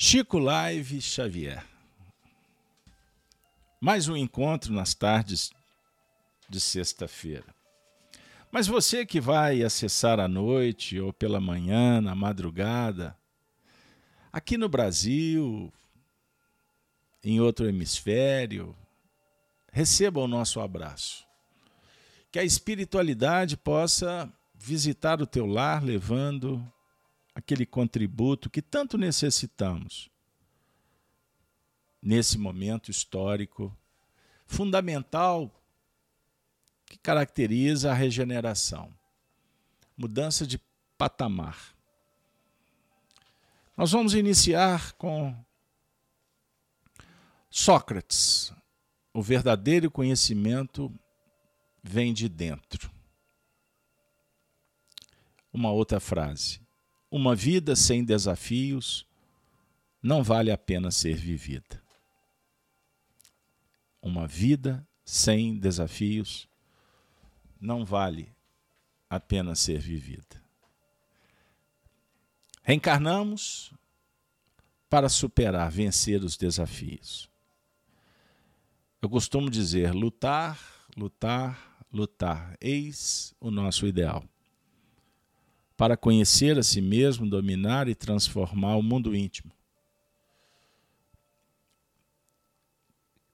Chico Live Xavier. Mais um encontro nas tardes de sexta-feira. Mas você que vai acessar à noite ou pela manhã, na madrugada, aqui no Brasil, em outro hemisfério, receba o nosso abraço. Que a espiritualidade possa visitar o teu lar levando aquele contributo que tanto necessitamos nesse momento histórico fundamental que caracteriza a regeneração. Mudança de patamar. Nós vamos iniciar com Sócrates. O verdadeiro conhecimento vem de dentro. Uma outra frase. Uma vida sem desafios não vale a pena ser vivida. Uma vida sem desafios não vale a pena ser vivida. Reencarnamos para superar, vencer os desafios. Eu costumo dizer: lutar, lutar, lutar. Eis o nosso ideal para conhecer a si mesmo, dominar e transformar o mundo íntimo.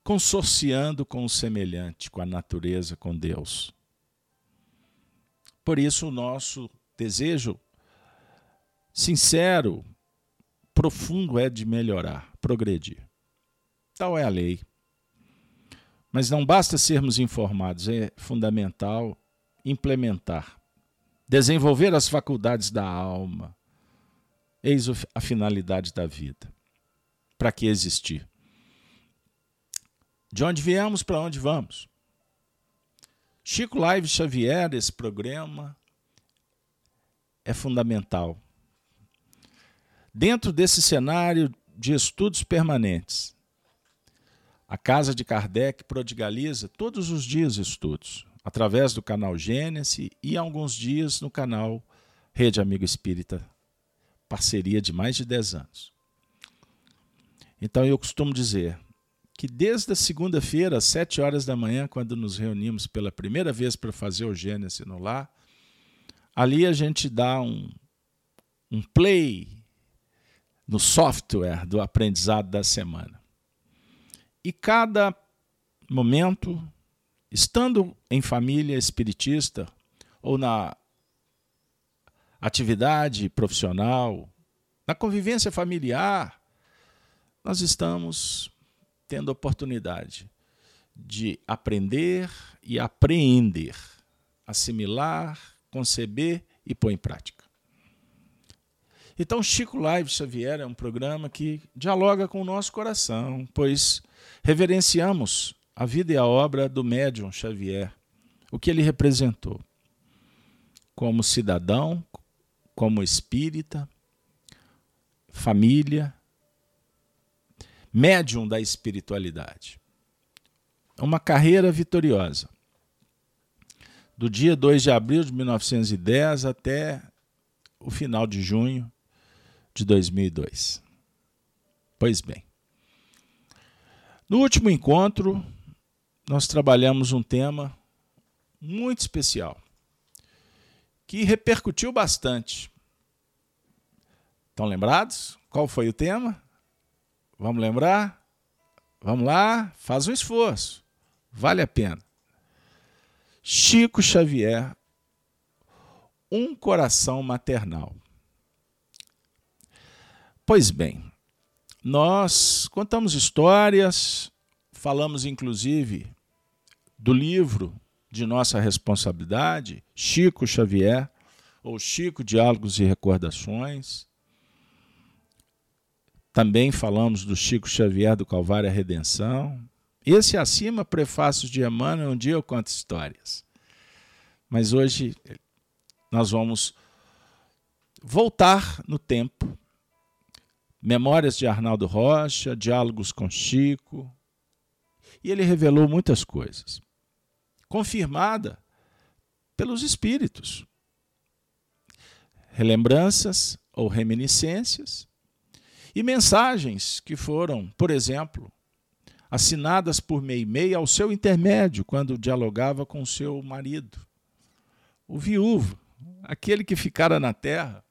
Consorciando com o semelhante, com a natureza, com Deus. Por isso, o nosso desejo sincero, profundo é de melhorar, progredir. Tal é a lei. Mas não basta sermos informados, é fundamental implementar desenvolver as faculdades da alma. Eis a finalidade da vida. Para que existir? De onde viemos, para onde vamos? Chico Live Xavier, esse programa é fundamental. Dentro desse cenário de estudos permanentes, a Casa de Kardec prodigaliza todos os dias estudos através do canal Gênesis e alguns dias no canal Rede Amigo Espírita, parceria de mais de 10 anos. Então eu costumo dizer que desde a segunda-feira, às 7 horas da manhã, quando nos reunimos pela primeira vez para fazer o Gênesis no lar, ali a gente dá um, um play no software do aprendizado da semana. E cada momento Estando em família espiritista ou na atividade profissional, na convivência familiar, nós estamos tendo oportunidade de aprender e apreender, assimilar, conceber e pôr em prática. Então, Chico Live Xavier é um programa que dialoga com o nosso coração, pois reverenciamos a vida e a obra do médium Xavier, o que ele representou como cidadão, como espírita, família, médium da espiritualidade. Uma carreira vitoriosa. Do dia 2 de abril de 1910 até o final de junho de 2002. Pois bem. No último encontro, nós trabalhamos um tema muito especial que repercutiu bastante. Estão lembrados? Qual foi o tema? Vamos lembrar? Vamos lá, faz um esforço. Vale a pena. Chico Xavier, um coração maternal. Pois bem, nós contamos histórias, falamos inclusive do livro de nossa responsabilidade, Chico Xavier, ou Chico Diálogos e Recordações. Também falamos do Chico Xavier do Calvário a Redenção. Esse acima, Prefácios de Emmanuel, um dia eu conto histórias. Mas hoje nós vamos voltar no tempo. Memórias de Arnaldo Rocha, Diálogos com Chico. E ele revelou muitas coisas confirmada pelos espíritos. Relembranças ou reminiscências. E mensagens que foram, por exemplo, assinadas por Meimei ao seu intermédio quando dialogava com seu marido. O viúvo, aquele que ficara na terra.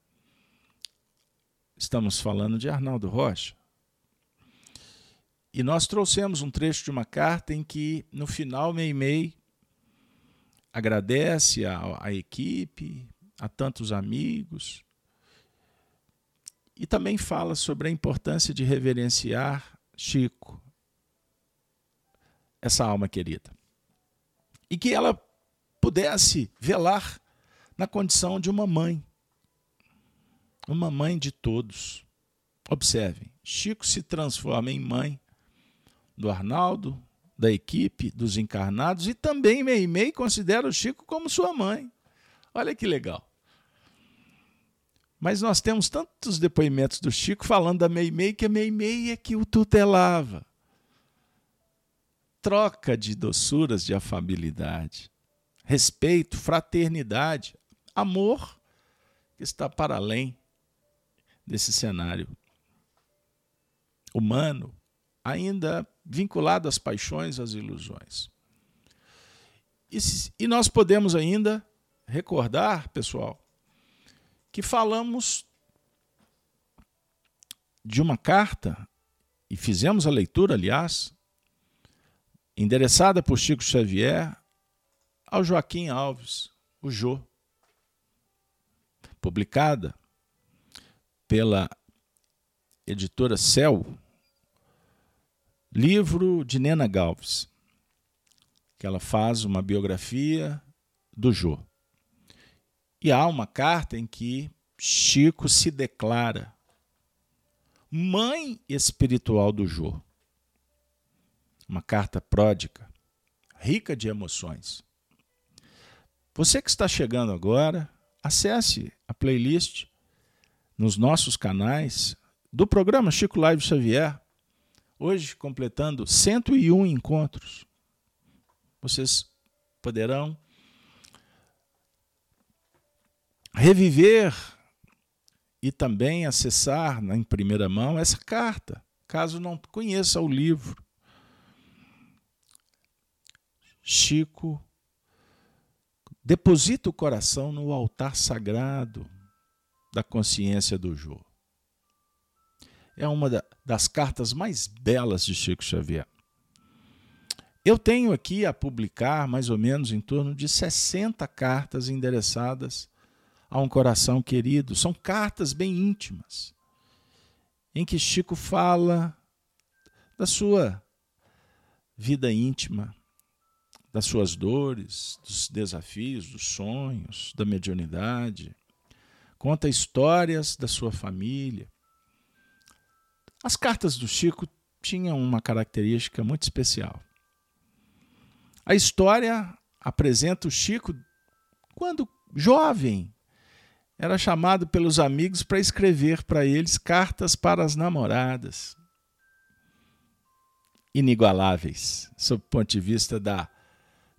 Estamos falando de Arnaldo Rocha. E nós trouxemos um trecho de uma carta em que, no final, Meimei agradece à, equipe, a tantos amigos, e também fala sobre a importância de reverenciar Chico, essa alma querida. E que ela pudesse velar na condição de uma mãe. Uma mãe de todos. Observem, Chico se transforma em mãe do Arnaldo, da equipe, dos encarnados e também Meimei considera o Chico como sua mãe. Olha que legal. Mas nós temos tantos depoimentos do Chico falando da Meimei que a Meimei é que o tutelava. Troca de doçuras, de afabilidade, respeito, fraternidade, amor que está para além desse cenário humano, ainda vinculado às paixões, às ilusões. E, nós podemos ainda recordar, pessoal, que falamos de uma carta, e fizemos a leitura, aliás, endereçada por Chico Xavier ao Joaquim Alves, o Jô, publicada pela editora Cel, livro de Nena Galves, que ela faz uma biografia do Jô. E há uma carta em que Chico se declara mãe espiritual do Jô. Uma carta pródica, rica de emoções. Você que está chegando agora, acesse a playlist nos nossos canais do programa Chico Live Xavier hoje completando 101 encontros. Vocês poderão reviver e também acessar em primeira mão essa carta, caso não conheça o livro. Chico deposita o coração no altar sagrado da consciência do Jô é uma das cartas mais belas de Chico Xavier. Eu tenho aqui a publicar mais ou menos em torno de 60 cartas endereçadas a um coração querido. São cartas bem íntimas, em que Chico fala da sua vida íntima, das suas dores, dos desafios, dos sonhos, da mediunidade. Conta histórias da sua família, as cartas do Chico tinham uma característica muito especial. A história apresenta o Chico quando jovem. Era chamado pelos amigos para escrever para eles cartas para as namoradas. Inigualáveis, sob o ponto de vista da,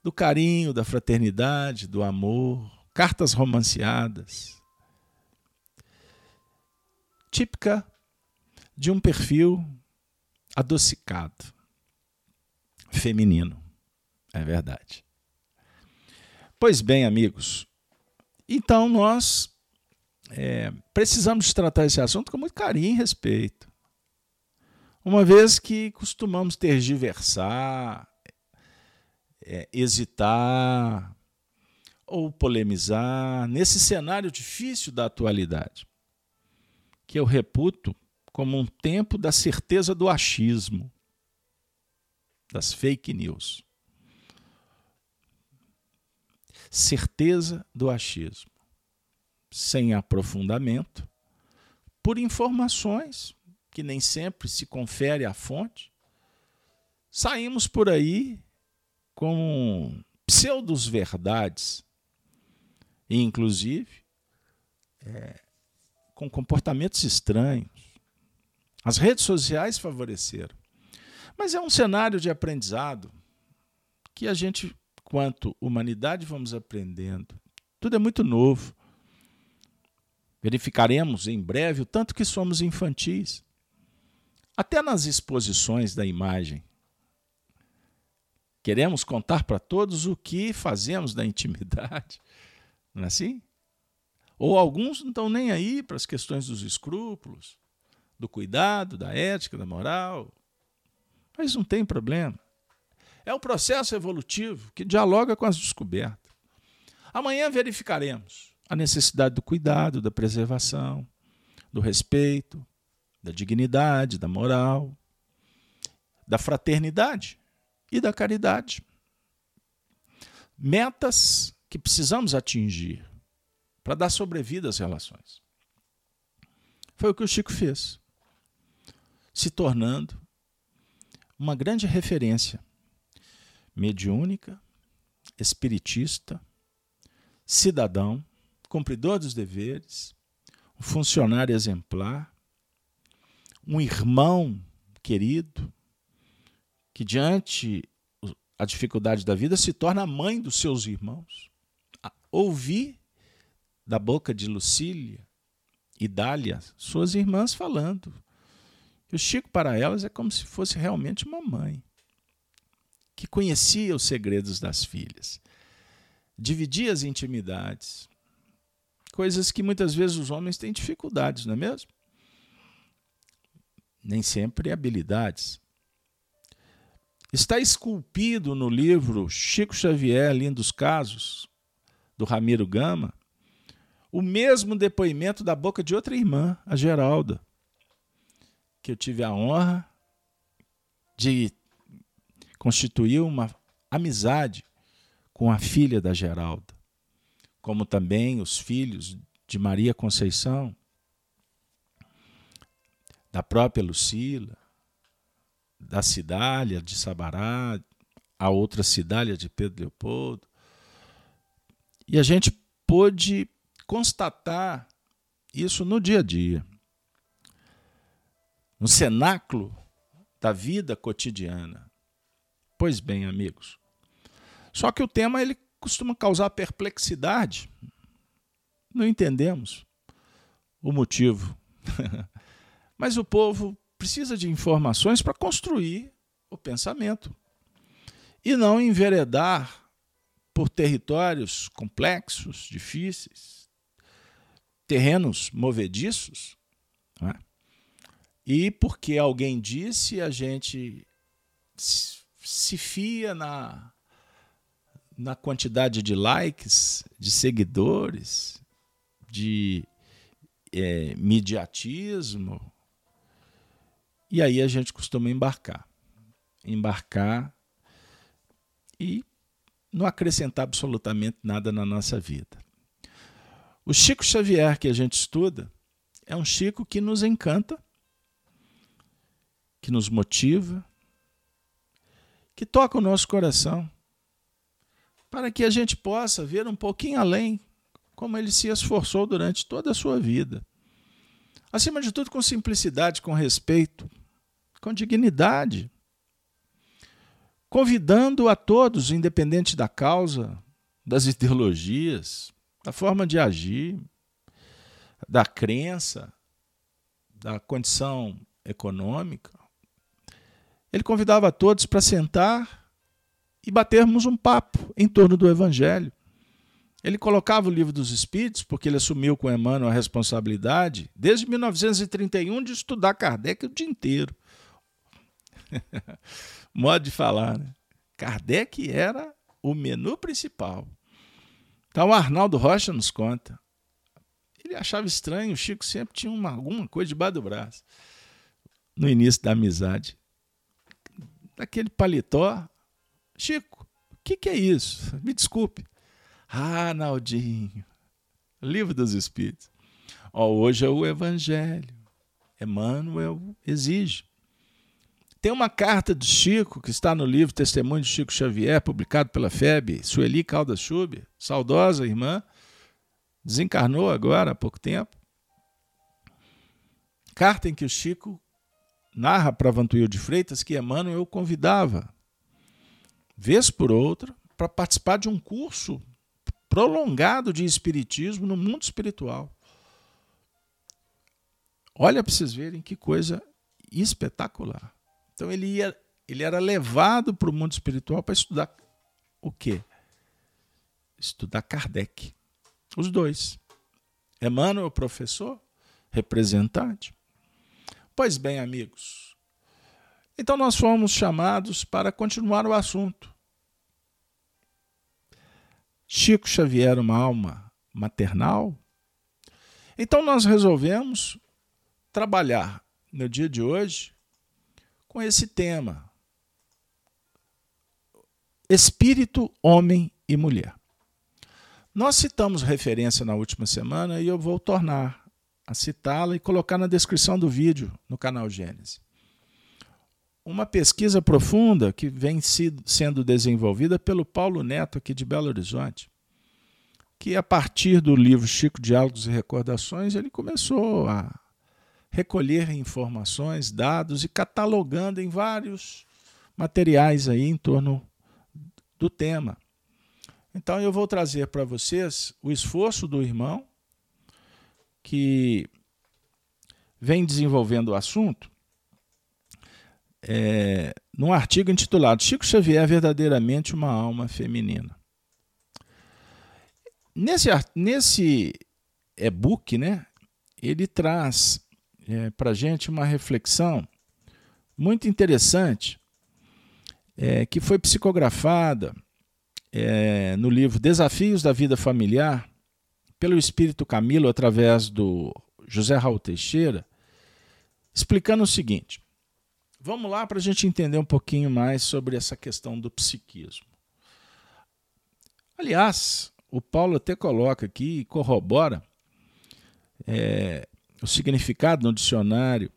do carinho, da fraternidade, do amor, cartas romanceadas. Típica de um perfil adocicado, feminino. É verdade. Pois bem, amigos, então nós é, precisamos tratar esse assunto com muito carinho e respeito. Uma vez que costumamos tergiversar, é, hesitar ou polemizar nesse cenário difícil da atualidade, que eu reputo como um tempo da certeza do achismo, das fake news. Certeza do achismo, sem aprofundamento, por informações que nem sempre se confere à fonte, saímos por aí com pseudos verdades, inclusive é, com comportamentos estranhos, as redes sociais favoreceram. Mas é um cenário de aprendizado que a gente, quanto humanidade, vamos aprendendo. Tudo é muito novo. Verificaremos em breve o tanto que somos infantis. até nas exposições da imagem. Queremos contar para todos o que fazemos na intimidade. Não é assim? Ou alguns não estão nem aí para as questões dos escrúpulos, do cuidado, da ética, da moral. Mas não tem problema. É o processo evolutivo que dialoga com as descobertas. Amanhã verificaremos a necessidade do cuidado, da preservação, do respeito, da dignidade, da moral, da fraternidade e da caridade. Metas que precisamos atingir para dar sobrevida às relações. Foi o que o Chico fez, se tornando uma grande referência mediúnica, espiritista, cidadão, cumpridor dos deveres, um funcionário exemplar, um irmão querido, que diante a dificuldade da vida se torna a mãe dos seus irmãos. Ouvir da boca de Lucília e Dália, suas irmãs falando. O Chico para elas é como se fosse realmente uma mãe que conhecia os segredos das filhas, dividia as intimidades, coisas que muitas vezes os homens têm dificuldades, não é mesmo? Nem sempre habilidades. Está esculpido no livro Chico Xavier, Lindos Casos, do Ramiro Gama, o mesmo depoimento da boca de outra irmã, a Geralda, que eu tive a honra de constituir uma amizade com a filha da Geralda, como também os filhos de Maria Conceição, da própria Lucila, da Cidália de Sabará, a outra Cidália de Pedro Leopoldo. E a gente pôde constatar isso no dia a dia, no cenáculo da vida cotidiana. Pois bem, amigos. Só que o tema ele costuma causar perplexidade. Não entendemos o motivo. Mas o povo precisa de informações para construir o pensamento e não enveredar por territórios complexos, difíceis, terrenos movediços. É? E porque alguém disse, a gente se fia na, na quantidade de likes, de seguidores, de é, mediatismo. E aí a gente costuma embarcar. Embarcar e não acrescentar absolutamente nada na nossa vida. O Chico Xavier que a gente estuda é um Chico que nos encanta, que nos motiva, que toca o nosso coração, para que a gente possa ver um pouquinho além como ele se esforçou durante toda a sua vida. Acima de tudo, com simplicidade, com respeito, com dignidade, convidando a todos, independente da causa, das ideologias, da forma de agir, da crença, da condição econômica, ele convidava todos para sentar e batermos um papo em torno do Evangelho. Ele colocava o livro dos Espíritos, porque ele assumiu com Emmanuel a responsabilidade, desde 1931, de estudar Kardec o dia inteiro. Modo de falar, né? Kardec era o menu principal. Então, o Arnaldo Rocha nos conta. Ele achava estranho, o Chico sempre tinha uma, alguma coisa debaixo do braço. No início da amizade daquele paletó. Chico, o que, que é isso? Me desculpe. Ah, Naldinho, livro dos Espíritos. Hoje é o Evangelho. Emmanuel exige. Tem uma carta do Chico, que está no livro Testemunho de Chico Xavier, publicado pela FEB, Sueli Caldas Schubert, saudosa irmã, desencarnou agora há pouco tempo. Carta em que o Chico narra para Vantuil de Freitas que Emmanuel convidava, vez por outra, para participar de um curso prolongado de espiritismo no mundo espiritual. Olha para vocês verem que coisa espetacular. Então ele ia, ele era levado para o mundo espiritual para estudar o quê? Estudar Kardec. Os dois. Emmanuel, professor, representante. Pois bem, amigos. Então nós fomos chamados para continuar o assunto. Chico Xavier, uma alma maternal? Então nós resolvemos trabalhar no dia de hoje com esse tema: espírito, homem e mulher. Nós citamos referência na última semana e eu vou tornar a citá-la e colocar na descrição do vídeo no canal Gênesis. Uma pesquisa profunda que vem sendo desenvolvida pelo Paulo Neto, aqui de Belo Horizonte, que a partir do livro Chico Diálogos e Recordações, ele começou a recolher informações, dados e catalogando em vários materiais aí em torno do tema. Então eu vou trazer para vocês o esforço do irmão que vem desenvolvendo o assunto é, num artigo intitulado Chico Xavier verdadeiramente uma alma feminina. Nesse, nesse e-book, né, ele traz é, para a gente uma reflexão muito interessante é, que foi psicografada é, no livro Desafios da Vida Familiar, pelo Espírito Camilo, através do José Raul Teixeira, explicando o seguinte. Vamos lá para a gente entender um pouquinho mais sobre essa questão do psiquismo. Aliás, o Paulo até coloca aqui e corrobora é, o significado no dicionário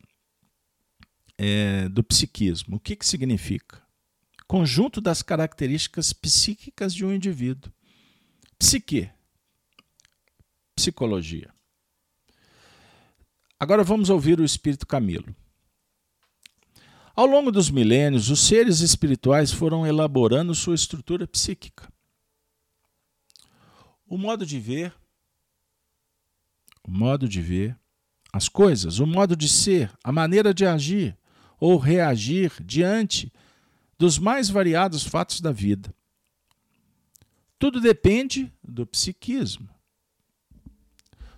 é, do psiquismo. O que, que significa? conjunto das características psíquicas de um indivíduo. Psique. Psicologia. Agora vamos ouvir o Espírito Camilo. Ao longo dos milênios, os seres espirituais foram elaborando sua estrutura psíquica. O modo de ver, o modo de ver as coisas, o modo de ser, a maneira de agir ou reagir diante dos mais variados fatos da vida. Tudo depende do psiquismo.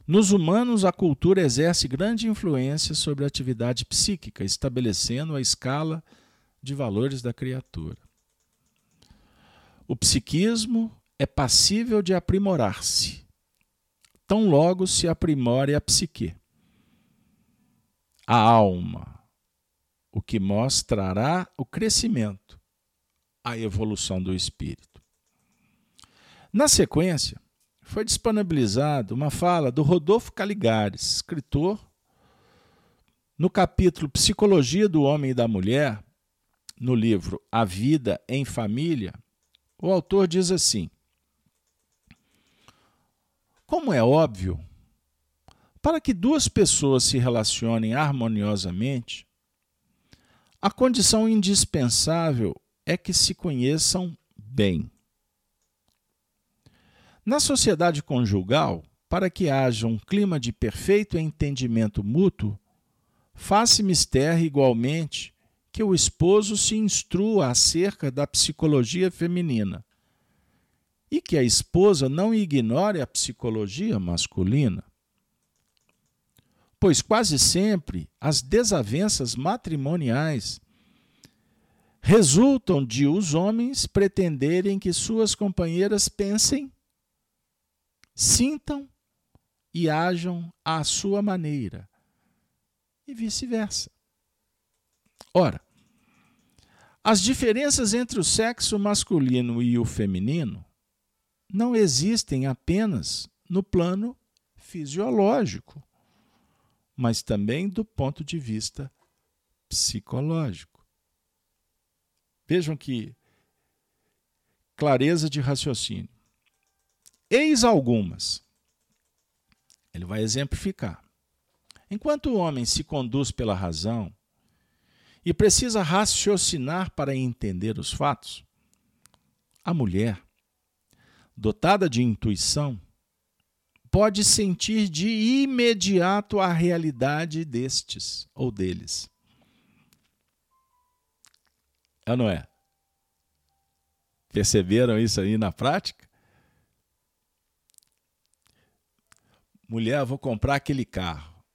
Nos humanos, a cultura exerce grande influência sobre a atividade psíquica, estabelecendo a escala de valores da criatura. O psiquismo é passível de aprimorar-se, tão logo se aprimore a psique. A alma, o que mostrará o crescimento, a evolução do espírito. Na sequência, foi disponibilizada uma fala do Rodolfo Caligares, escritor, no capítulo Psicologia do Homem e da Mulher, no livro A Vida em Família, o autor diz assim: Como é óbvio, para que duas pessoas se relacionem harmoniosamente, a condição indispensável é que se conheçam bem. Na sociedade conjugal, para que haja um clima de perfeito entendimento mútuo, faz-se igualmente que o esposo se instrua acerca da psicologia feminina e que a esposa não ignore a psicologia masculina. Pois quase sempre as desavenças matrimoniais resultam de os homens pretenderem que suas companheiras pensem, sintam e ajam à sua maneira, e vice-versa. Ora, as diferenças entre o sexo masculino e o feminino não existem apenas no plano fisiológico mas também do ponto de vista psicológico. Vejam que clareza de raciocínio. Eis algumas. Ele vai exemplificar. Enquanto o homem se conduz pela razão e precisa raciocinar para entender os fatos, a mulher, dotada de intuição, pode sentir de imediato a realidade destes ou deles. É ou não é? Perceberam isso aí na prática? Mulher, vou comprar aquele carro.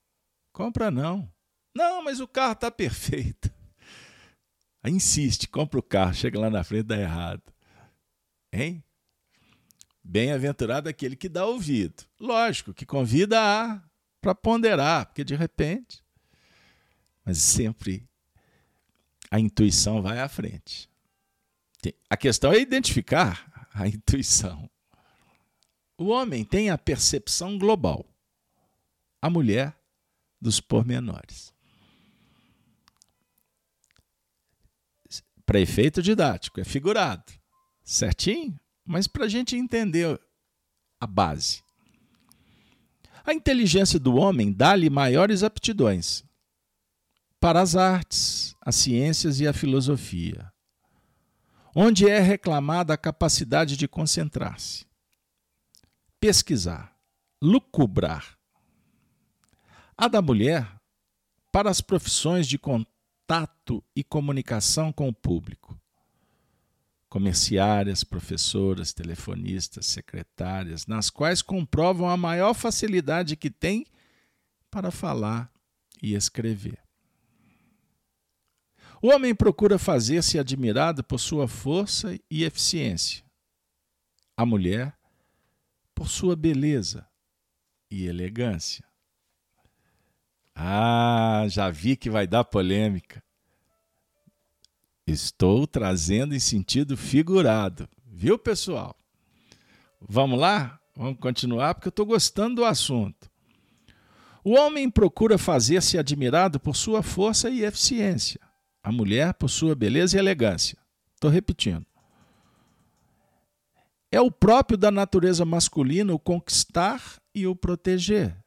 Compra não. Não, mas o carro está perfeito. Aí insiste, compra o carro, chega lá na frente dá errado. Hein? Bem-aventurado aquele que dá ouvido. Lógico que convida a para ponderar, porque de repente. Mas sempre a intuição vai à frente. A questão é identificar a intuição. O homem tem a percepção global, a mulher dos pormenores. Para efeito didático, é figurado, certinho? Mas para a gente entender a base. A inteligência do homem dá-lhe maiores aptidões para as artes, as ciências e a filosofia, onde é reclamada a capacidade de concentrar-se pesquisar, lucubrar. A da mulher, para as profissões de contato e comunicação com o público. Comerciárias, professoras, telefonistas, secretárias, nas quais comprovam a maior facilidade que tem para falar e escrever. O homem procura fazer-se admirado por sua força e eficiência. A mulher por sua beleza e elegância. Ah, já vi que vai dar polêmica. Estou trazendo em sentido figurado, viu, pessoal? Vamos lá? Vamos continuar porque eu estou gostando do assunto. O homem procura fazer-se admirado por sua força e eficiência, a mulher por sua beleza e elegância. Estou repetindo. É o próprio da natureza masculina o conquistar e o proteger.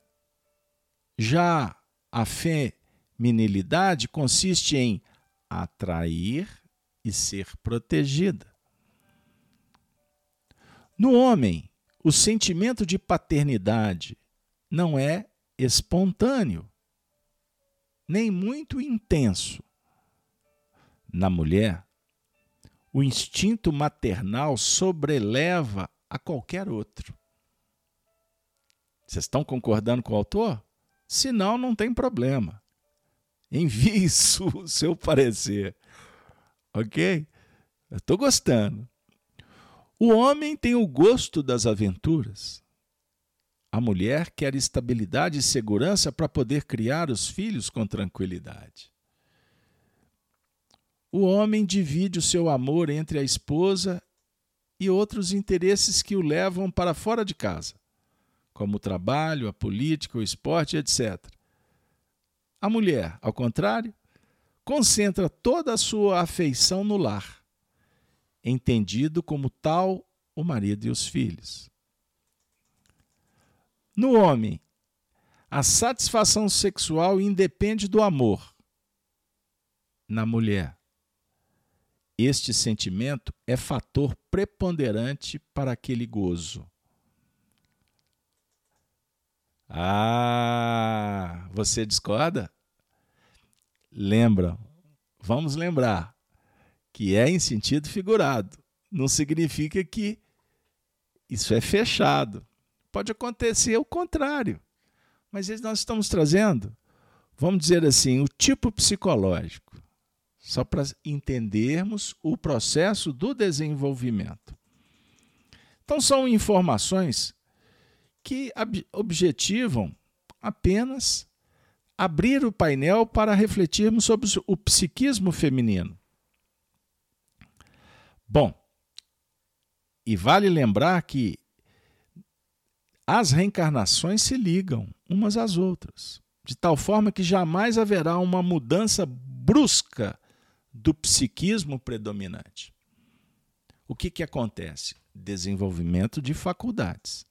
Já a feminilidade consiste em atrair e ser protegida. No homem, o sentimento de paternidade não é espontâneo, nem muito intenso. Na mulher, o instinto maternal sobreleva a qualquer outro. Vocês estão concordando com o autor? Se não, não tem problema. Envie o seu parecer. Ok? Estou gostando. O homem tem o gosto das aventuras. A mulher quer estabilidade e segurança para poder criar os filhos com tranquilidade. O homem divide o seu amor entre a esposa e outros interesses que o levam para fora de casa, como o trabalho, a política, o esporte, etc. A mulher, ao contrário, concentra toda a sua afeição no lar, entendido como tal o marido e os filhos. No homem, a satisfação sexual independe do amor. Na mulher, este sentimento é fator preponderante para aquele gozo. Ah, você discorda? Lembra, vamos lembrar que é em sentido figurado. Não significa que isso é fechado. Pode acontecer o contrário. Mas nós estamos trazendo, vamos dizer assim, o tipo psicológico só para entendermos o processo do desenvolvimento. Então, são informações que objetivam apenas abrir o painel para refletirmos sobre o psiquismo feminino. Bom, e vale lembrar que as reencarnações se ligam umas às outras, de tal forma que jamais haverá uma mudança brusca do psiquismo predominante. O que, que acontece? Desenvolvimento de faculdades.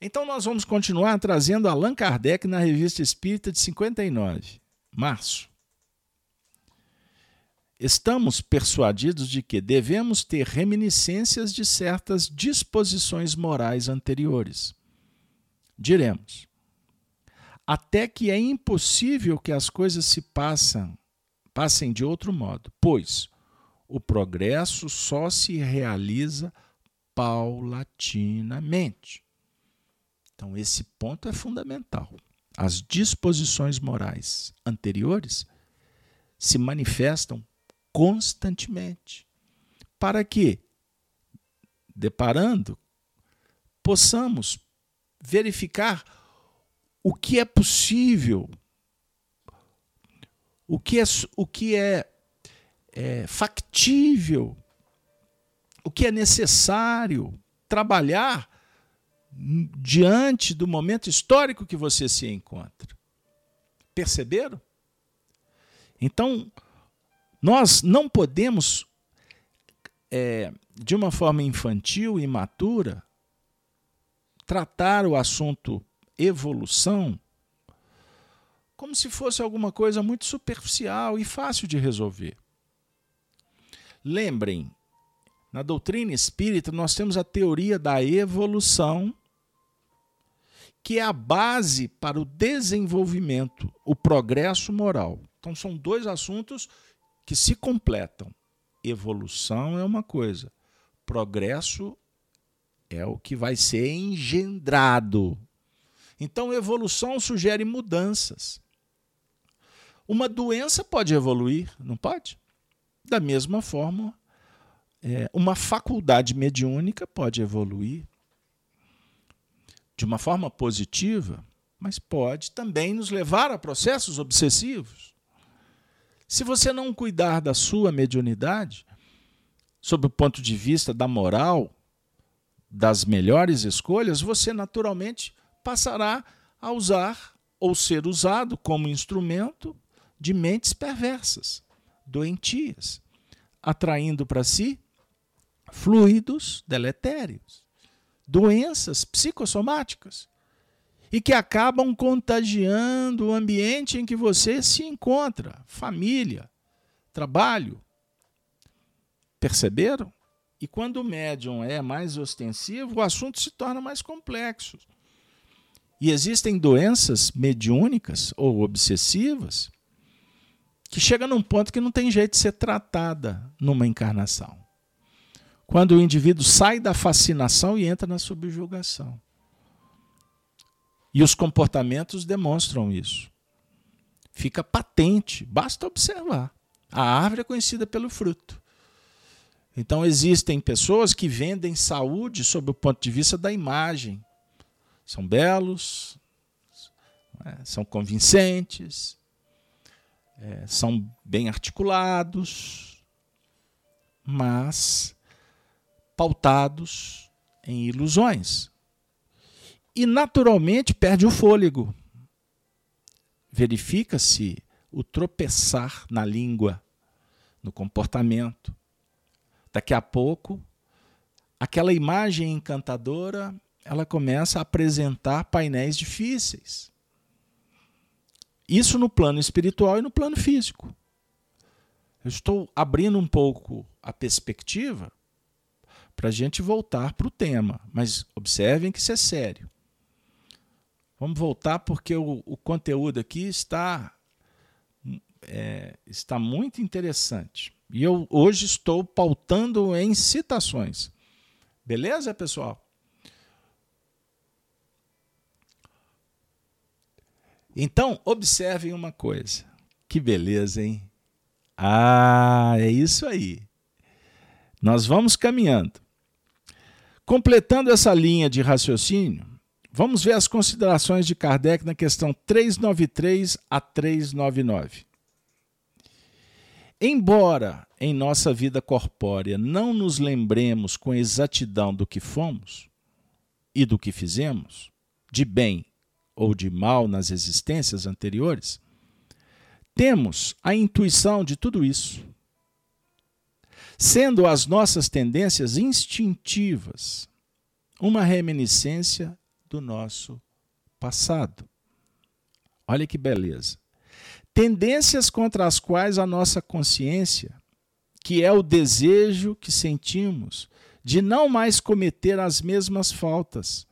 Então, nós vamos continuar trazendo Allan Kardec na Revista Espírita de 59, março. Estamos persuadidos de que devemos ter reminiscências de certas disposições morais anteriores. Diremos, até que é impossível que as coisas se passem Passem de outro modo, pois o progresso só se realiza paulatinamente. Então, esse ponto é fundamental. As disposições morais anteriores se manifestam constantemente para que, deparando, possamos verificar o que é possível, o que é, o que é, é factível, o que é necessário trabalhar diante do momento histórico que você se encontra. Perceberam? Então, nós não podemos, é, de uma forma infantil e imatura, tratar o assunto evolução como se fosse alguma coisa muito superficial e fácil de resolver. Lembrem, na doutrina espírita nós temos a teoria da evolução, que é a base para o desenvolvimento, o progresso moral. Então são dois assuntos que se completam. Evolução é uma coisa, progresso é o que vai ser engendrado então, evolução sugere mudanças. Uma doença pode evoluir, não pode? Da mesma forma, é, uma faculdade mediúnica pode evoluir de uma forma positiva, mas pode também nos levar a processos obsessivos. Se você não cuidar da sua mediunidade, sob o ponto de vista da moral, das melhores escolhas, você naturalmente passará a usar ou ser usado como instrumento de mentes perversas, doentias, atraindo para si fluidos deletérios, doenças psicossomáticas e que acabam contagiando o ambiente em que você se encontra, família, trabalho. Perceberam? E quando o médium é mais ostensivo, o assunto se torna mais complexo. E existem doenças mediúnicas ou obsessivas que chegam num ponto que não tem jeito de ser tratada numa encarnação. Quando o indivíduo sai da fascinação e entra na subjugação. E os comportamentos demonstram isso. Fica patente, basta observar. A árvore é conhecida pelo fruto. Então existem pessoas que vendem saúde sob o ponto de vista da imagem são belos, é, são convincentes, é, são bem articulados, mas pautados em ilusões. E naturalmente perde o fôlego. Verifica-se o tropeçar na língua, no comportamento. Daqui a pouco, aquela imagem encantadora ela começa a apresentar painéis difíceis. Isso no plano espiritual e no plano físico. Eu estou abrindo um pouco a perspectiva para a gente voltar para o tema, mas observem que isso é sério. Vamos voltar porque o, o conteúdo aqui está, é, está muito interessante. E eu hoje estou pautando em citações. Beleza, pessoal? Então, observem uma coisa. Que beleza, hein? Ah, é isso aí. Nós vamos caminhando. Completando essa linha de raciocínio, vamos ver as considerações de Kardec na questão 393 a 399. Embora em nossa vida corpórea não nos lembremos com exatidão do que fomos e do que fizemos, de bem ou de mal nas existências anteriores, temos a intuição de tudo isso. Sendo as nossas tendências instintivas uma reminiscência do nosso passado. Olha que beleza. Tendências contra as quais a nossa consciência, que é o desejo que sentimos de não mais cometer as mesmas faltas,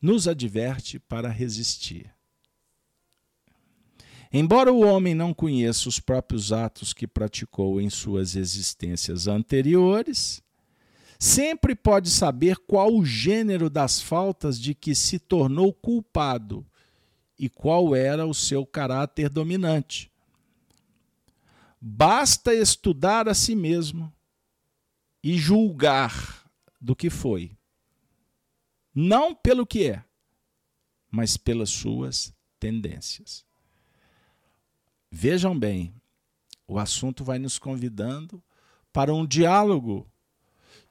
nos adverte para resistir. Embora o homem não conheça os próprios atos que praticou em suas existências anteriores, sempre pode saber qual o gênero das faltas de que se tornou culpado e qual era o seu caráter dominante. Basta estudar a si mesmo e julgar do que foi, não pelo que é, mas pelas suas tendências. Vejam bem, o assunto vai nos convidando para um diálogo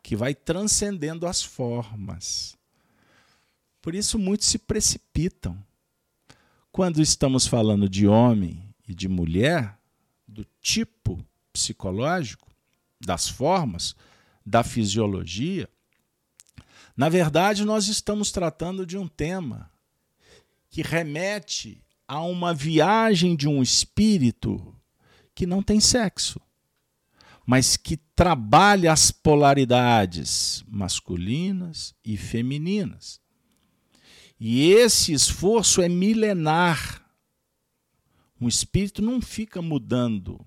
que vai transcendendo as formas. Por isso, muitos se precipitam. Quando estamos falando de homem e de mulher, do tipo psicológico, das formas, da fisiologia, na verdade, nós estamos tratando de um tema que remete a uma viagem de um espírito que não tem sexo, mas que trabalha as polaridades masculinas e femininas. E esse esforço é milenar. Um espírito não fica mudando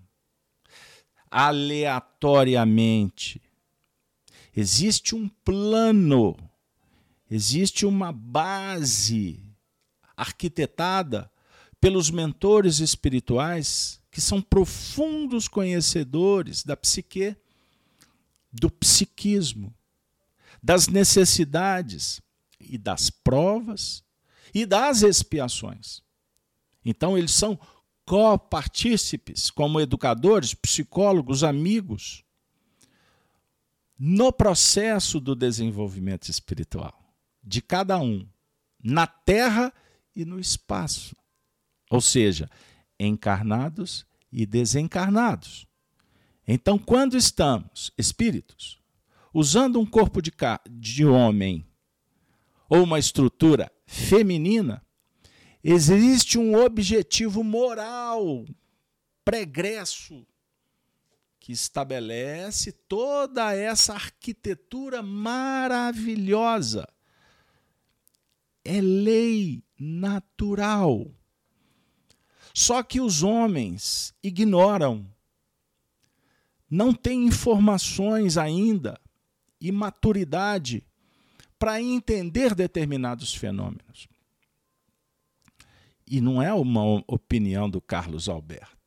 aleatoriamente. Existe um plano, existe uma base arquitetada pelos mentores espirituais que são profundos conhecedores da psique, do psiquismo, das necessidades e das provas e das expiações. Então, eles são copartícipes, como educadores, psicólogos, amigos, no processo do desenvolvimento espiritual de cada um, na terra e no espaço ou seja, encarnados e desencarnados. Então, quando estamos espíritos, usando um corpo de, de homem ou uma estrutura feminina, existe um objetivo moral pregresso que estabelece toda essa arquitetura maravilhosa. É lei natural só que os homens ignoram, não têm informações ainda e maturidade para entender determinados fenômenos. E não é uma opinião do Carlos Alberto.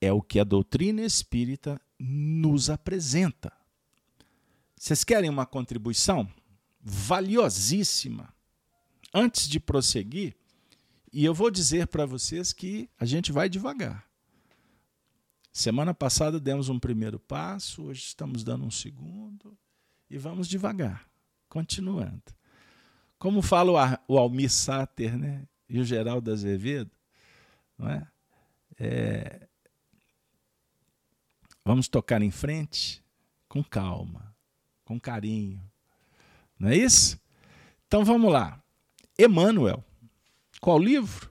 É o que a doutrina espírita nos apresenta. Vocês querem uma contribuição valiosíssima? Antes de prosseguir, e eu vou dizer para vocês que a gente vai devagar. Semana passada demos um primeiro passo, hoje estamos dando um segundo e vamos devagar, continuando. Como fala o Almir Sater né, e o Geraldo Azevedo, não é? é vamos tocar em frente com calma, com carinho. Não é isso? Então vamos lá. Emmanuel qual livro?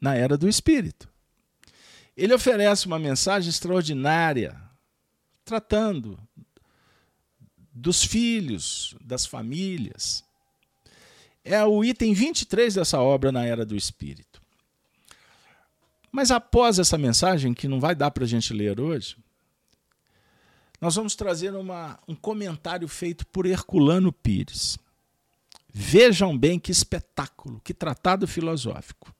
Na Era do Espírito. Ele oferece uma mensagem extraordinária, tratando dos filhos, das famílias. É o item 23 dessa obra na Era do Espírito. Mas após essa mensagem, que não vai dar para a gente ler hoje, nós vamos trazer uma, um comentário feito por Herculano Pires. Vejam bem que espetáculo, que tratado filosófico.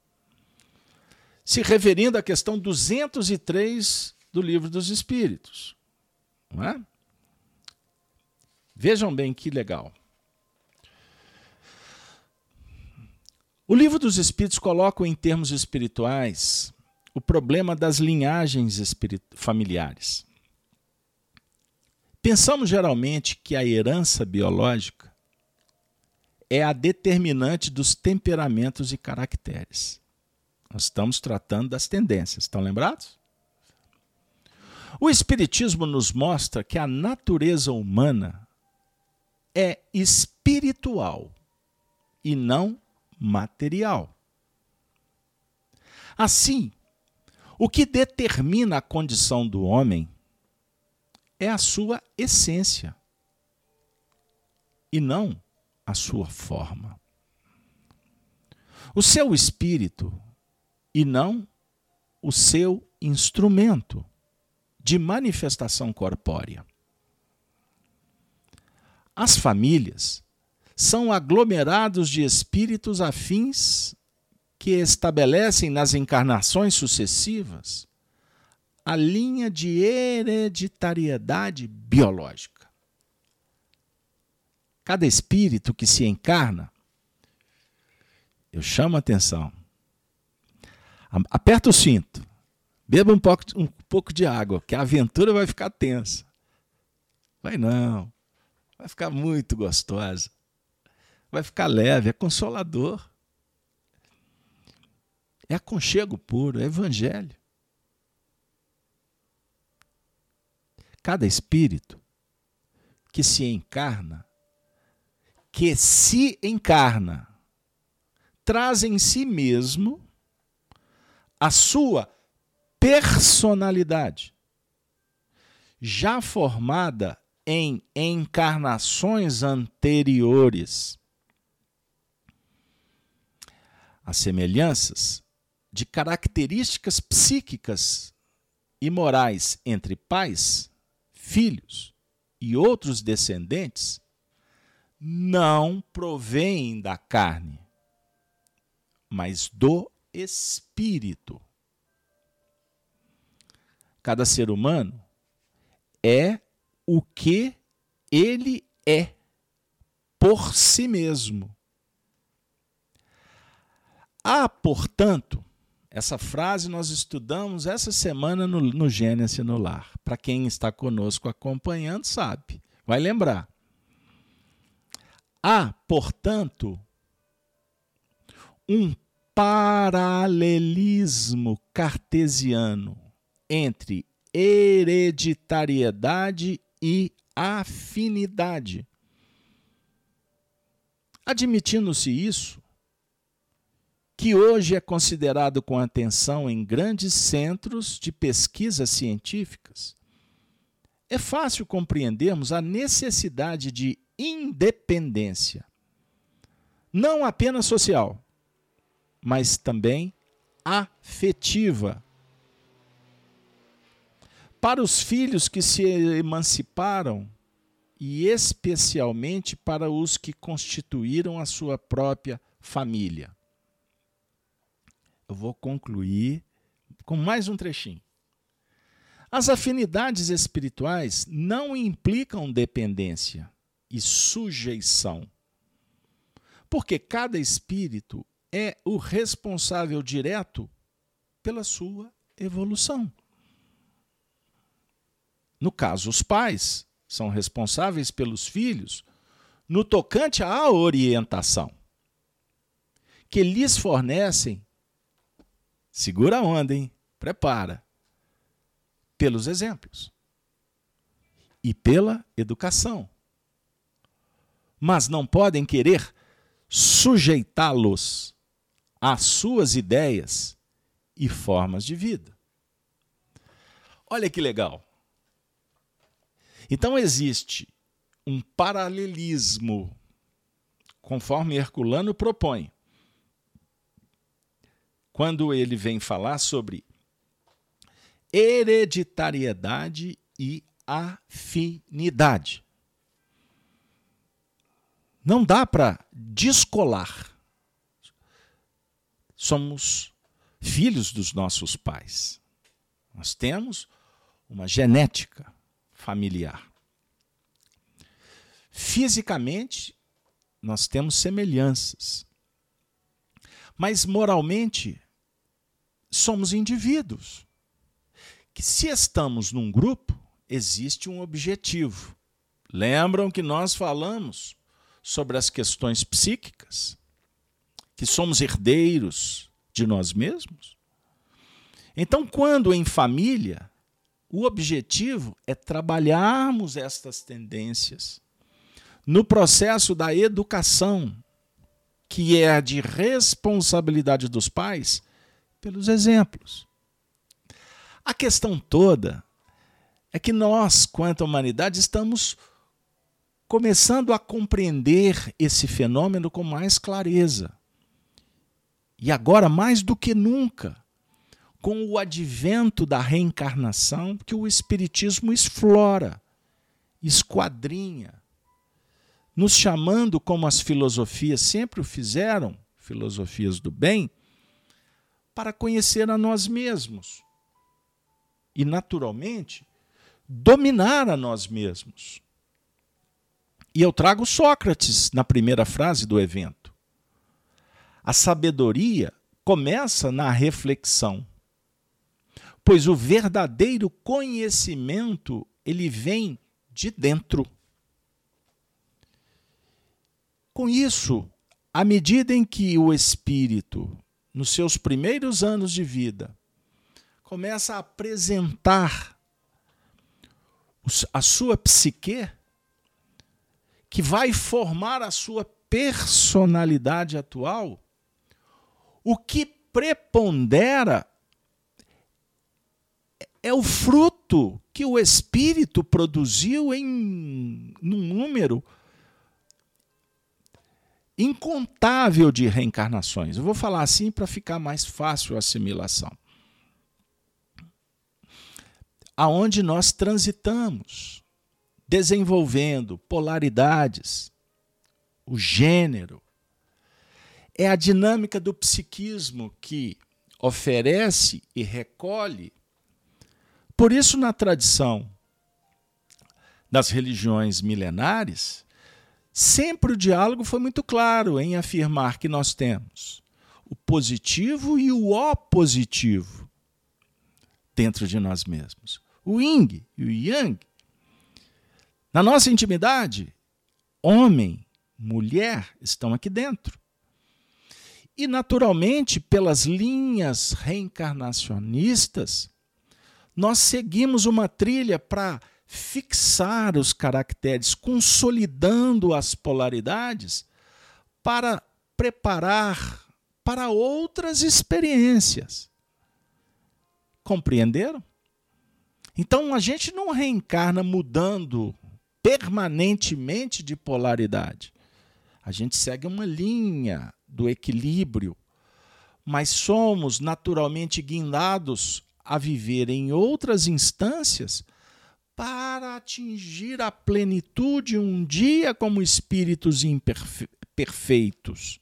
Se referindo à questão 203 do Livro dos Espíritos. Não é? Vejam bem que legal. O Livro dos Espíritos coloca em termos espirituais o problema das linhagens familiares. Pensamos geralmente que a herança biológica é a determinante dos temperamentos e caracteres. Nós estamos tratando das tendências, estão lembrados? O Espiritismo nos mostra que a natureza humana é espiritual e não material. Assim, o que determina a condição do homem é a sua essência e não a sua forma. O seu espírito e não o seu instrumento de manifestação corpórea. As famílias são aglomerados de espíritos afins que estabelecem nas encarnações sucessivas a linha de hereditariedade biológica. Cada espírito que se encarna, eu chamo a atenção, aperta o cinto, beba um pouco, um pouco de água, que a aventura vai ficar tensa. Vai não, vai ficar muito gostosa, vai ficar leve, é consolador. É aconchego puro, é evangelho. Cada espírito que se encarna, que se encarna, traz em si mesmo a sua personalidade, já formada em encarnações anteriores. As semelhanças de características psíquicas e morais entre pais filhos e outros descendentes não provêm da carne, mas do espírito. Cada ser humano é o que ele é por si mesmo. Há, portanto, essa frase nós estudamos essa semana no, no Gênesis no Lar. Para quem está conosco acompanhando, sabe, vai lembrar. Há, portanto, um paralelismo cartesiano entre hereditariedade e afinidade. Admitindo-se isso, que hoje é considerado com atenção em grandes centros de pesquisas científicas, é fácil compreendermos a necessidade de independência, não apenas social, mas também afetiva. Para os filhos que se emanciparam, e especialmente para os que constituíram a sua própria família eu vou concluir com mais um trechinho. As afinidades espirituais não implicam dependência e sujeição, porque cada espírito é o responsável direto pela sua evolução. No caso, os pais são responsáveis pelos filhos no tocante à orientação, que lhes fornecem Segura a onda, hein? Prepara. Pelos exemplos e pela educação. Mas não podem querer sujeitá-los às suas ideias e formas de vida. Olha que legal. Então existe um paralelismo, conforme Herculano propõe, quando ele vem falar sobre hereditariedade e afinidade. Não dá para descolar. Somos filhos dos nossos pais. Nós temos uma genética familiar. Fisicamente, nós temos semelhanças. Mas moralmente, somos indivíduos. Que se estamos num grupo, existe um objetivo. Lembram que nós falamos sobre as questões psíquicas? Que somos herdeiros de nós mesmos? Então, quando em família, o objetivo é trabalharmos estas tendências no processo da educação, que é a de responsabilidade dos pais pelos exemplos. A questão toda é que nós, quanto humanidade, estamos começando a compreender esse fenômeno com mais clareza. E agora, mais do que nunca, com o advento da reencarnação que o Espiritismo explora, esquadrinha, nos chamando, como as filosofias sempre o fizeram, filosofias do bem, para conhecer a nós mesmos. E, naturalmente, dominar a nós mesmos. E eu trago Sócrates na primeira frase do evento. A sabedoria começa na reflexão. Pois o verdadeiro conhecimento, ele vem de dentro. Com isso, à medida em que o espírito, nos seus primeiros anos de vida, começa a apresentar a sua psique, que vai formar a sua personalidade atual, o que prepondera é o fruto que o espírito produziu em num número incontável de reencarnações. Eu vou falar assim para ficar mais fácil a assimilação. Aonde nós transitamos, desenvolvendo polaridades, o gênero. É a dinâmica do psiquismo que oferece e recolhe. Por isso, na tradição das religiões milenares, sempre o diálogo foi muito claro em afirmar que nós temos o positivo e o opositivo dentro de nós mesmos. O yin e o yang na nossa intimidade, homem, mulher estão aqui dentro. E, naturalmente, pelas linhas reencarnacionistas, nós seguimos uma trilha para fixar os caracteres, consolidando as polaridades, para preparar para outras experiências. Compreenderam? Então a gente não reencarna mudando permanentemente de polaridade. A gente segue uma linha do equilíbrio, mas somos naturalmente guindados a viver em outras instâncias para atingir a plenitude um dia como espíritos imperfeitos.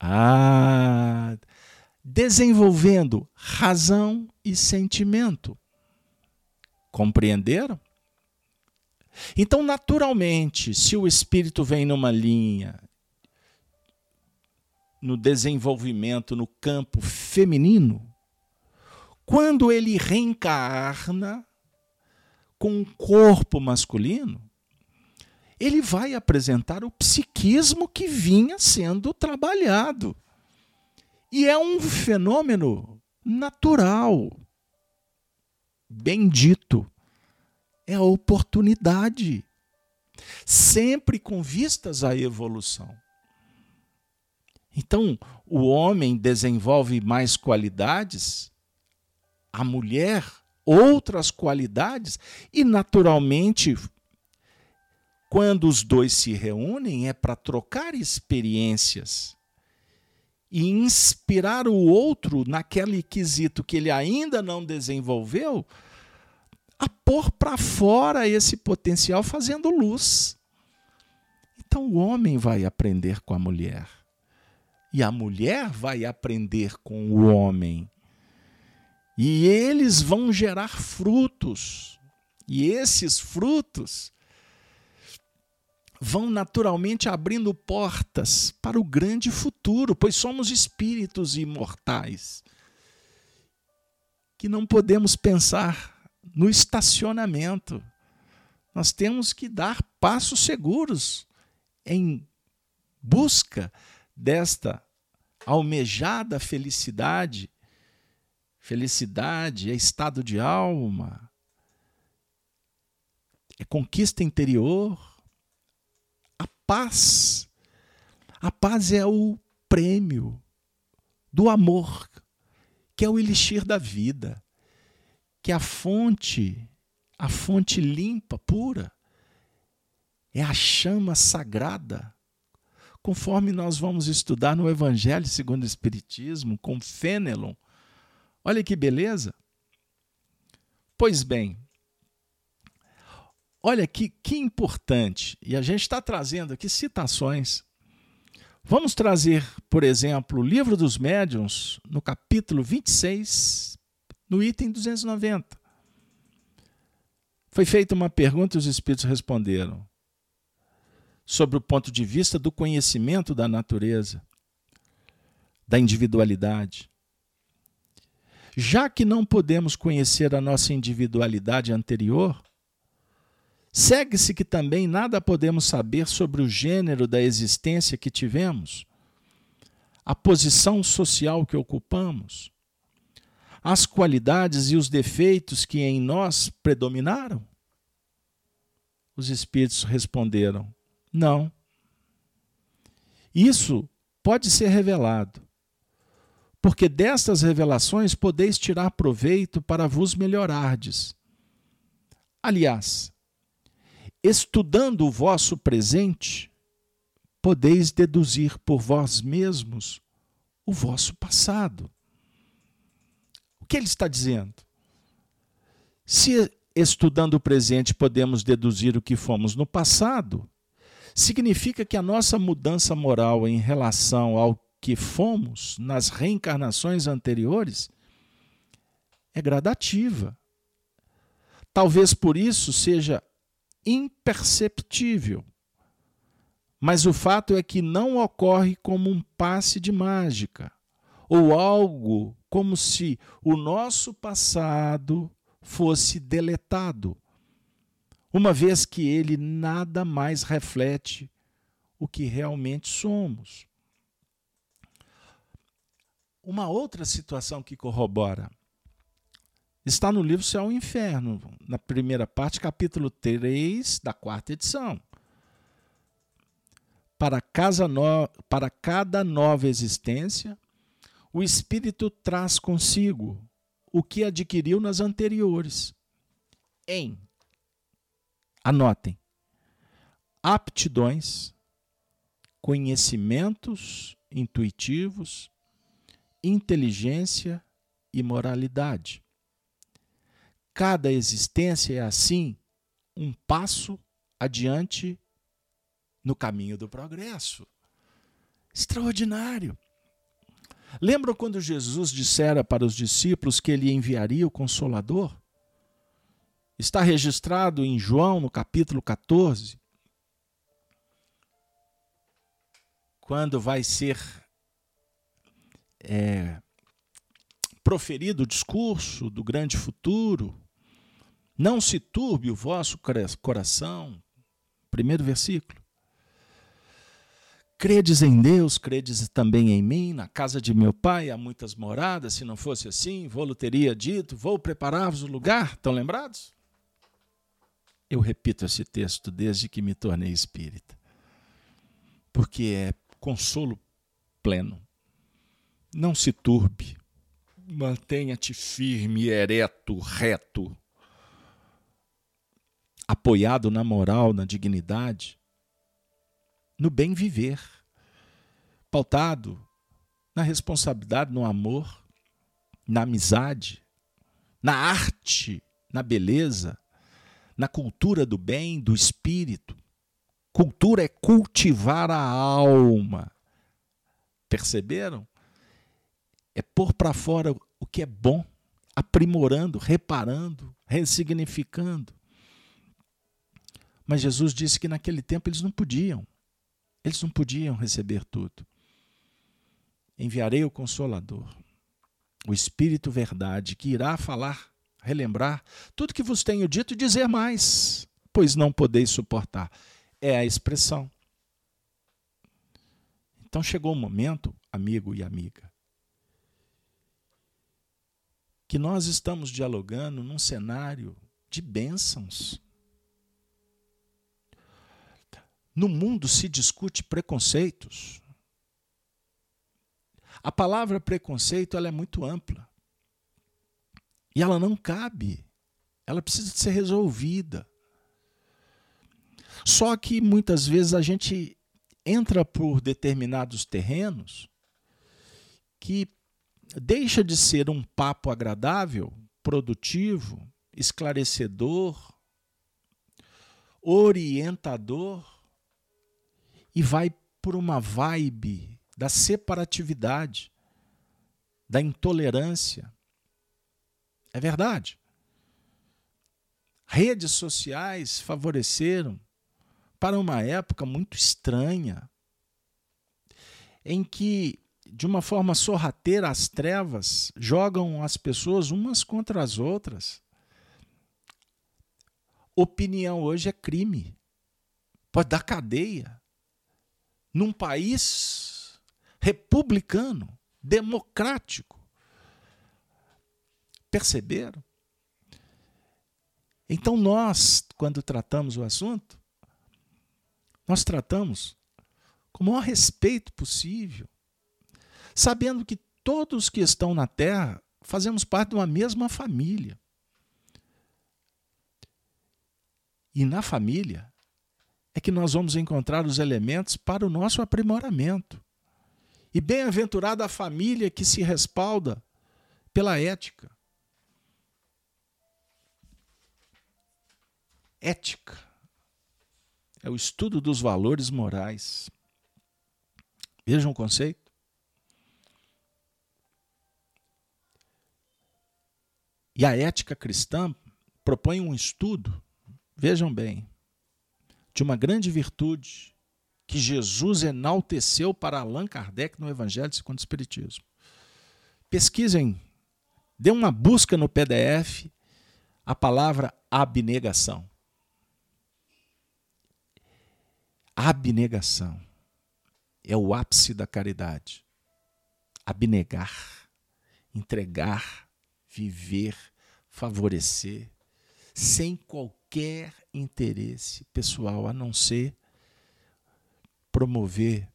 Ah, desenvolvendo razão e sentimento. Compreenderam? Então, naturalmente, se o espírito vem numa linha no desenvolvimento no campo feminino, quando ele reencarna com um corpo masculino, ele vai apresentar o psiquismo que vinha sendo trabalhado. E é um fenômeno natural, bendito é a oportunidade, sempre com vistas à evolução. Então, o homem desenvolve mais qualidades, a mulher outras qualidades, e naturalmente, quando os dois se reúnem, é para trocar experiências e inspirar o outro naquele quesito que ele ainda não desenvolveu a pôr para fora esse potencial fazendo luz. Então o homem vai aprender com a mulher. E a mulher vai aprender com o homem. E eles vão gerar frutos. E esses frutos vão naturalmente abrindo portas para o grande futuro, pois somos espíritos imortais que não podemos pensar no estacionamento. Nós temos que dar passos seguros em busca desta almejada felicidade. Felicidade é estado de alma, é conquista interior. A paz. A paz é o prêmio do amor, que é o elixir da vida que a fonte, a fonte limpa, pura, é a chama sagrada. Conforme nós vamos estudar no Evangelho segundo o Espiritismo, com Fênelon, Olha que beleza. Pois bem, olha que, que importante, e a gente está trazendo aqui citações. Vamos trazer, por exemplo, o Livro dos Médiuns, no capítulo 26, no item 290. Foi feita uma pergunta e os espíritos responderam sobre o ponto de vista do conhecimento da natureza, da individualidade. Já que não podemos conhecer a nossa individualidade anterior, segue-se que também nada podemos saber sobre o gênero da existência que tivemos, a posição social que ocupamos, as qualidades e os defeitos que em nós predominaram? Os espíritos responderam: não. Isso pode ser revelado, porque destas revelações podeis tirar proveito para vos melhorardes. Aliás, estudando o vosso presente, podeis deduzir por vós mesmos o vosso passado. O que ele está dizendo? Se estudando o presente podemos deduzir o que fomos no passado, significa que a nossa mudança moral em relação ao que fomos nas reencarnações anteriores é gradativa. Talvez por isso seja imperceptível. Mas o fato é que não ocorre como um passe de mágica, ou algo como se o nosso passado fosse deletado uma vez que ele nada mais reflete o que realmente somos. Uma outra situação que corrobora está no livro Céu e Inferno, na primeira parte, capítulo 3 da quarta edição. Para, casa no... para cada nova existência, o espírito traz consigo o que adquiriu nas anteriores, em Anotem: aptidões, conhecimentos intuitivos, inteligência e moralidade. Cada existência é assim um passo adiante no caminho do progresso. Extraordinário. Lembram quando Jesus dissera para os discípulos que ele enviaria o Consolador? Está registrado em João, no capítulo 14, quando vai ser é, proferido o discurso do grande futuro. Não se turbe o vosso coração. Primeiro versículo. Credes em Deus, credes também em mim. Na casa de meu pai há muitas moradas. Se não fosse assim, vou-lo teria dito: Vou preparar-vos o lugar. Estão lembrados? Eu repito esse texto desde que me tornei espírita, porque é consolo pleno. Não se turbe, mantenha-te firme, ereto, reto, apoiado na moral, na dignidade, no bem viver, pautado na responsabilidade, no amor, na amizade, na arte, na beleza, na cultura do bem, do espírito. Cultura é cultivar a alma. Perceberam? É pôr para fora o que é bom, aprimorando, reparando, ressignificando. Mas Jesus disse que naquele tempo eles não podiam. Eles não podiam receber tudo. Enviarei o Consolador, o Espírito Verdade, que irá falar relembrar tudo que vos tenho dito e dizer mais, pois não podeis suportar. É a expressão. Então chegou o momento, amigo e amiga, que nós estamos dialogando num cenário de bênçãos. No mundo se discute preconceitos. A palavra preconceito ela é muito ampla. E ela não cabe. Ela precisa ser resolvida. Só que muitas vezes a gente entra por determinados terrenos que deixa de ser um papo agradável, produtivo, esclarecedor, orientador e vai por uma vibe da separatividade, da intolerância. É verdade. Redes sociais favoreceram para uma época muito estranha, em que, de uma forma sorrateira, as trevas jogam as pessoas umas contra as outras. Opinião hoje é crime, pode dar cadeia. Num país republicano, democrático. Perceberam? Então, nós, quando tratamos o assunto, nós tratamos com o maior respeito possível, sabendo que todos que estão na Terra fazemos parte de uma mesma família. E na família é que nós vamos encontrar os elementos para o nosso aprimoramento. E bem-aventurada a família que se respalda pela ética. Ética é o estudo dos valores morais. Vejam o conceito. E a ética cristã propõe um estudo, vejam bem, de uma grande virtude que Jesus enalteceu para Allan Kardec no Evangelho segundo o Espiritismo. Pesquisem, dê uma busca no PDF a palavra abnegação. Abnegação é o ápice da caridade. Abnegar, entregar, viver, favorecer, sem qualquer interesse pessoal, a não ser promover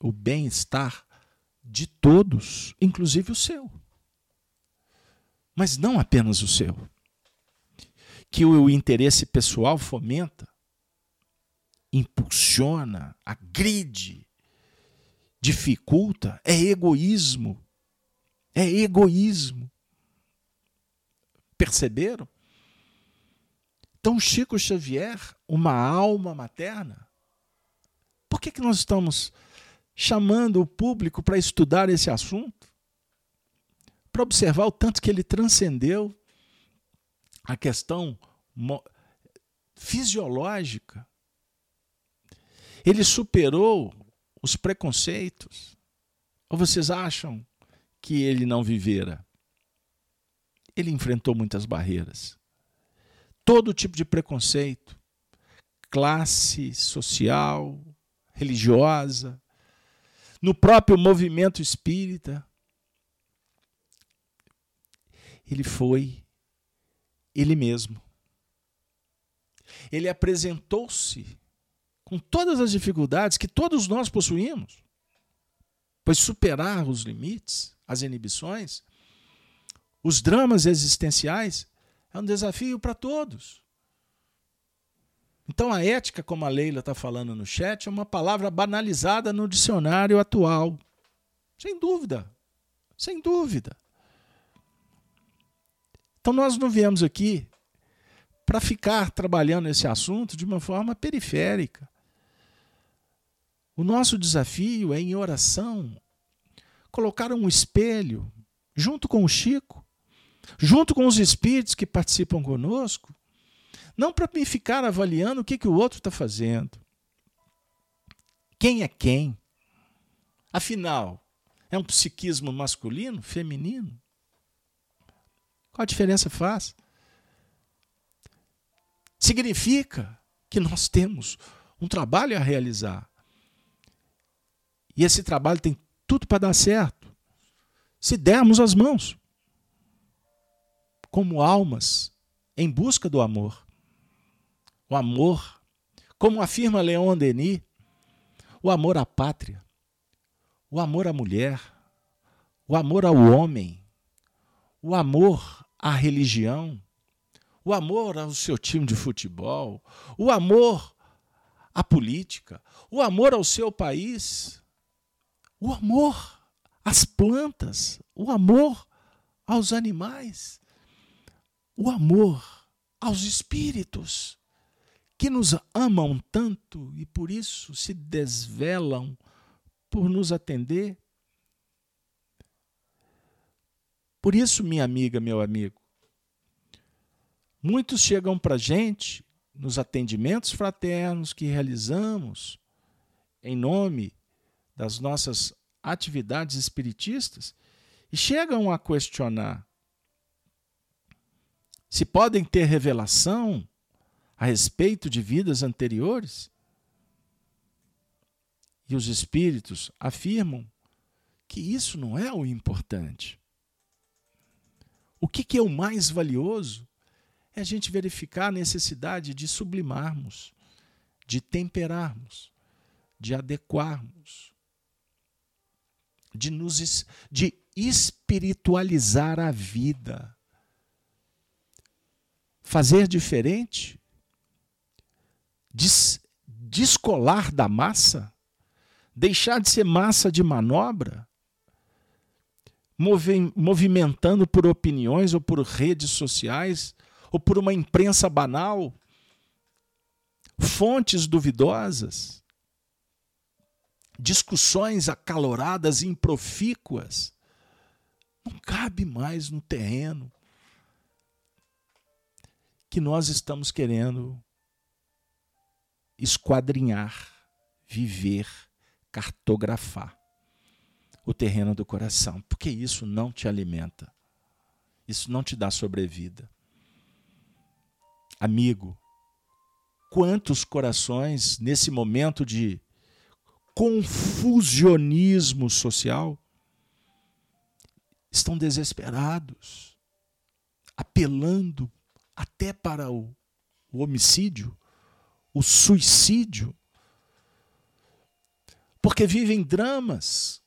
o bem-estar de todos, inclusive o seu. Mas não apenas o seu. Que o interesse pessoal fomenta impulsiona, agride, dificulta, é egoísmo. É egoísmo. Perceberam? Então, Chico Xavier, uma alma materna, por que, que nós estamos chamando o público para estudar esse assunto? Para observar o tanto que ele transcendeu a questão fisiológica ele superou os preconceitos? Ou vocês acham que ele não vivera? Ele enfrentou muitas barreiras. Todo tipo de preconceito, classe social, religiosa, no próprio movimento espírita. Ele foi ele mesmo. Ele apresentou-se com todas as dificuldades que todos nós possuímos. Pois superar os limites, as inibições, os dramas existenciais é um desafio para todos. Então, a ética, como a Leila está falando no chat, é uma palavra banalizada no dicionário atual. Sem dúvida. Sem dúvida. Então, nós não viemos aqui para ficar trabalhando esse assunto de uma forma periférica. O nosso desafio é, em oração, colocar um espelho junto com o Chico, junto com os espíritos que participam conosco, não para ficar avaliando o que, que o outro está fazendo. Quem é quem? Afinal, é um psiquismo masculino, feminino? Qual a diferença faz? Significa que nós temos um trabalho a realizar e esse trabalho tem tudo para dar certo. Se dermos as mãos, como almas em busca do amor. O amor, como afirma Leon Denis, o amor à pátria, o amor à mulher, o amor ao homem, o amor à religião, o amor ao seu time de futebol, o amor à política, o amor ao seu país, o amor às plantas, o amor aos animais, o amor aos espíritos que nos amam tanto e por isso se desvelam por nos atender. Por isso, minha amiga, meu amigo, muitos chegam para a gente nos atendimentos fraternos que realizamos em nome das nossas atividades espiritistas e chegam a questionar se podem ter revelação a respeito de vidas anteriores? E os espíritos afirmam que isso não é o importante. O que, é o mais valioso é a gente verificar a necessidade de sublimarmos, de temperarmos, de adequarmos, de nos de espiritualizar a vida. Fazer diferente, des, descolar da massa, deixar de ser massa de manobra, movimentando por opiniões ou por redes sociais ou por uma imprensa banal, fontes duvidosas, discussões acaloradas e improfícuas, não cabe mais no terreno que nós estamos querendo esquadrinhar, viver, cartografar o terreno do coração, porque isso não te alimenta, isso não te dá sobrevida. Amigo, quantos corações nesse momento de confusionismo social estão desesperados, apelando até para o, o homicídio, o suicídio, porque vivem dramas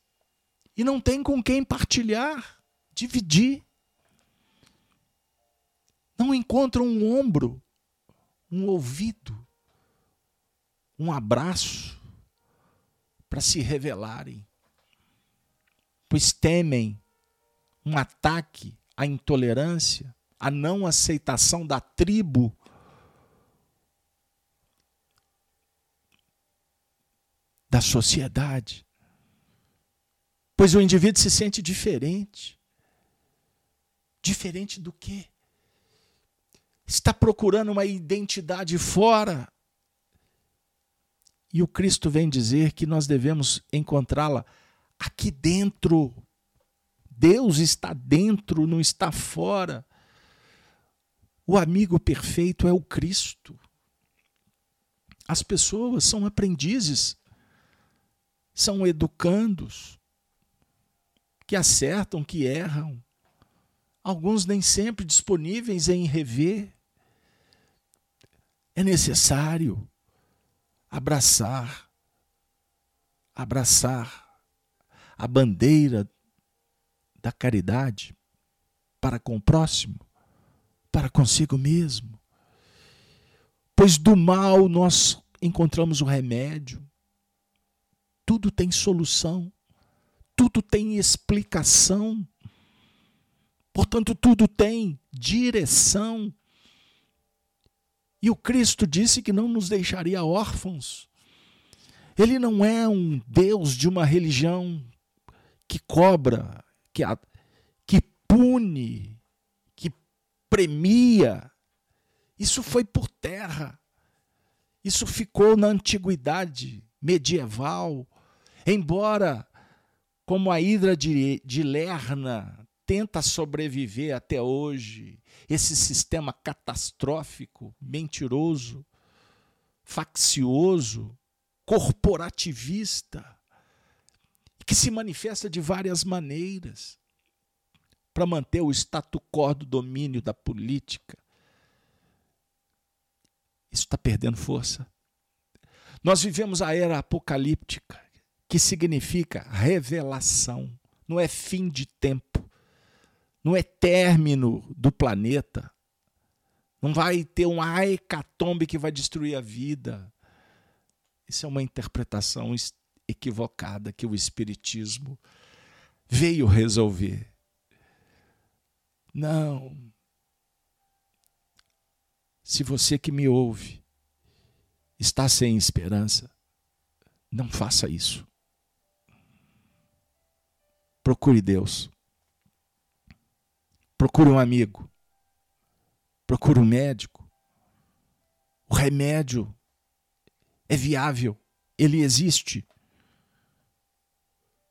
e não tem com quem partilhar, dividir. Não encontram um ombro, um ouvido, um abraço para se revelarem, pois temem um ataque à intolerância, à não aceitação da tribo. Da sociedade. Pois o indivíduo se sente diferente. Diferente do quê? está procurando uma identidade fora. E o Cristo vem dizer que nós devemos encontrá-la aqui dentro. Deus está dentro, não está fora. O amigo perfeito é o Cristo. As pessoas são aprendizes, são educandos, que acertam, que erram, alguns nem sempre disponíveis em rever. É necessário abraçar, abraçar a bandeira da caridade para com o próximo, para consigo mesmo. Pois do mal nós encontramos o remédio. Tudo tem solução, tudo tem explicação. Portanto, tudo tem direção. E o Cristo disse que não nos deixaria órfãos. Ele não é um Deus de uma religião que cobra, que, que pune, premia. Isso foi por terra. Isso ficou na antiguidade medieval. Embora, como a hidra de, de Lerna tenta sobreviver até hoje, esse sistema catastrófico, mentiroso, faccioso, corporativista, que se manifesta de várias maneiras para manter o status quo do domínio da política. Isso está perdendo força. Nós vivemos a era apocalíptica, que significa revelação, não é fim de tempo não é término do planeta. Não vai ter uma hecatombe que vai destruir a vida. Isso é uma interpretação equivocada que o Espiritismo veio resolver. Não. Se você que me ouve está sem esperança, não faça isso. Procure Deus. Procure um amigo. Procure um médico. O remédio é viável, ele existe.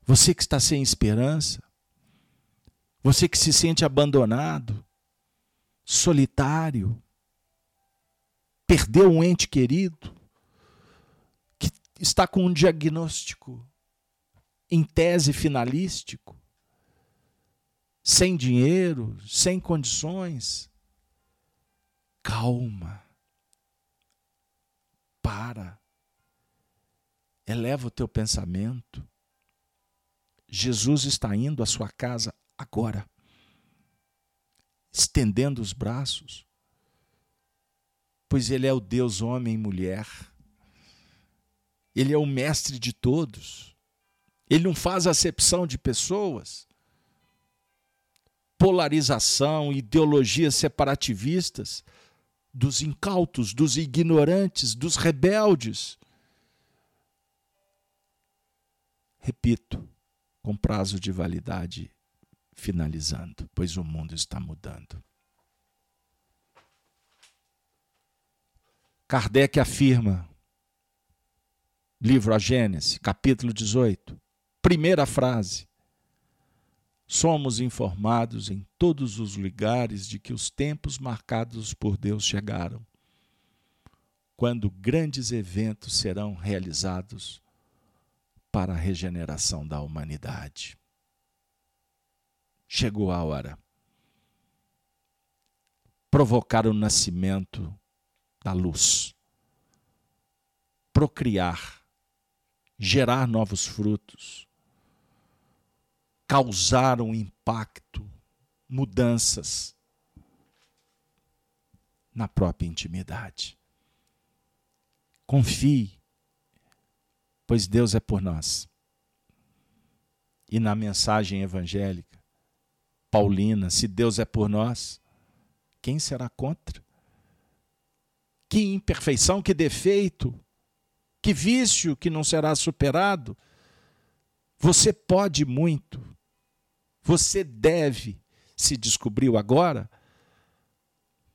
Você que está sem esperança, você que se sente abandonado, solitário, perdeu um ente querido, que está com um diagnóstico em tese finalístico, sem dinheiro, sem condições. Calma. Para. Eleva o teu pensamento. Jesus está indo à sua casa agora, estendendo os braços, pois Ele é o Deus, homem e mulher, Ele é o mestre de todos, Ele não faz acepção de pessoas, polarização, ideologias separativistas, dos incautos, dos ignorantes, dos rebeldes. Repito, com prazo de validade finalizando, pois o mundo está mudando. Kardec afirma, livro A Gênese, capítulo 18, primeira frase: Somos informados em todos os lugares de que os tempos marcados por Deus chegaram, quando grandes eventos serão realizados para a regeneração da humanidade. Chegou a hora. Provocar o nascimento da luz. Procriar. Gerar novos frutos. Causar um impacto, mudanças na própria intimidade. Confie pois Deus é por nós. E na mensagem evangélica, Paulina, se Deus é por nós, quem será contra? Que imperfeição, que defeito, que vício que não será superado. Você pode muito, você deve, se descobriu agora,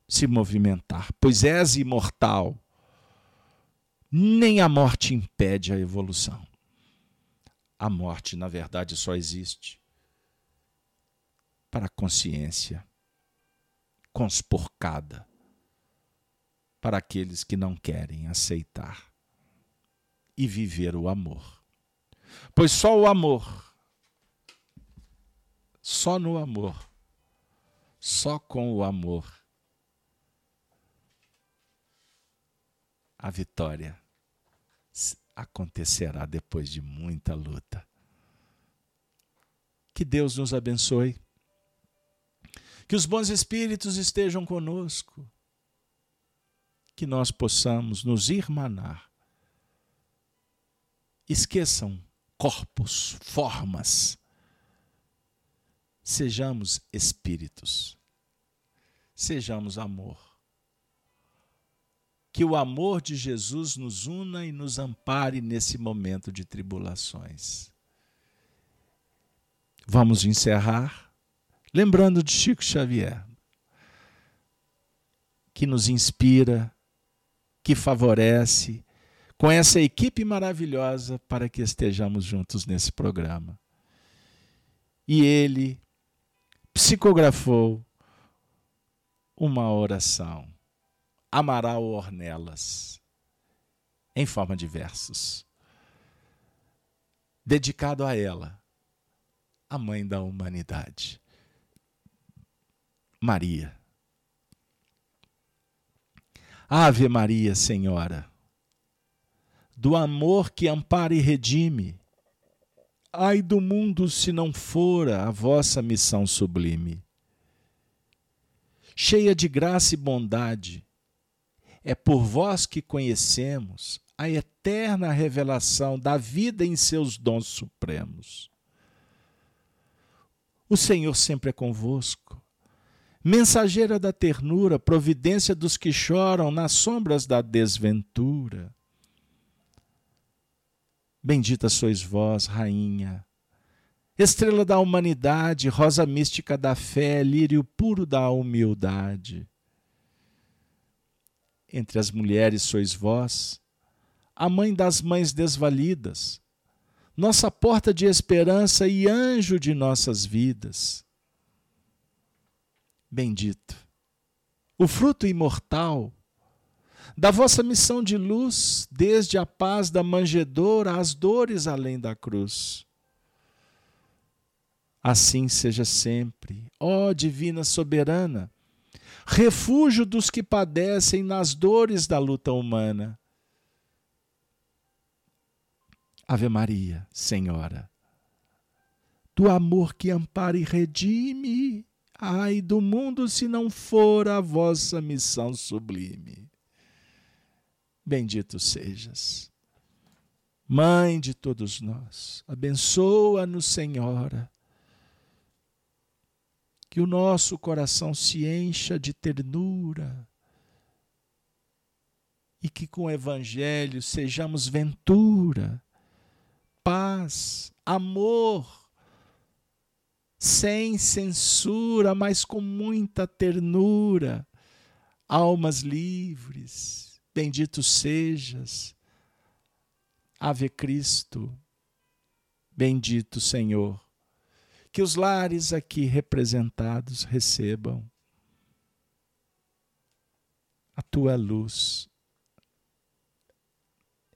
se movimentar, pois és imortal nem a morte impede a evolução. A morte, na verdade, só existe para a consciência conspurcada, para aqueles que não querem aceitar e viver o amor. Pois só o amor, só no amor, só com o amor, a vitória acontecerá depois de muita luta. Que Deus nos abençoe. Que os bons espíritos estejam conosco. Que nós possamos nos irmanar. Esqueçam corpos, formas. Sejamos espíritos. Sejamos amor que o amor de Jesus nos una e nos ampare nesse momento de tribulações. Vamos encerrar lembrando de Chico Xavier, que nos inspira, que favorece, com essa equipe maravilhosa para que estejamos juntos nesse programa. E ele psicografou uma oração Amaral Ornelas, em forma de versos, dedicado a ela, a mãe da humanidade, Maria. Ave Maria, Senhora, do amor que ampara e redime, ai do mundo se não fora a vossa missão sublime. Cheia de graça e bondade, é por vós que conhecemos a eterna revelação da vida em seus dons supremos. O Senhor sempre é convosco. Mensageira da ternura, providência dos que choram nas sombras da desventura. Bendita sois vós, rainha, estrela da humanidade, rosa mística da fé, lírio puro da humildade. Entre as mulheres sois vós, a mãe das mães desvalidas, nossa porta de esperança e anjo de nossas vidas. Bendito, o fruto imortal da vossa missão de luz, desde a paz da manjedoura às dores além da cruz. Assim seja sempre, ó Divina Soberana, refúgio dos que padecem nas dores da luta humana. Ave Maria, Senhora, do amor que ampara e redime, ai do mundo se não for a vossa missão sublime. Bendito sejas. Mãe de todos nós, abençoa-nos, Senhora que o nosso coração se encha de ternura e que com o Evangelho sejamos ventura, paz, amor, sem censura, mas com muita ternura, almas livres, bendito sejas, Ave Cristo, bendito Senhor que os lares aqui representados recebam a tua luz.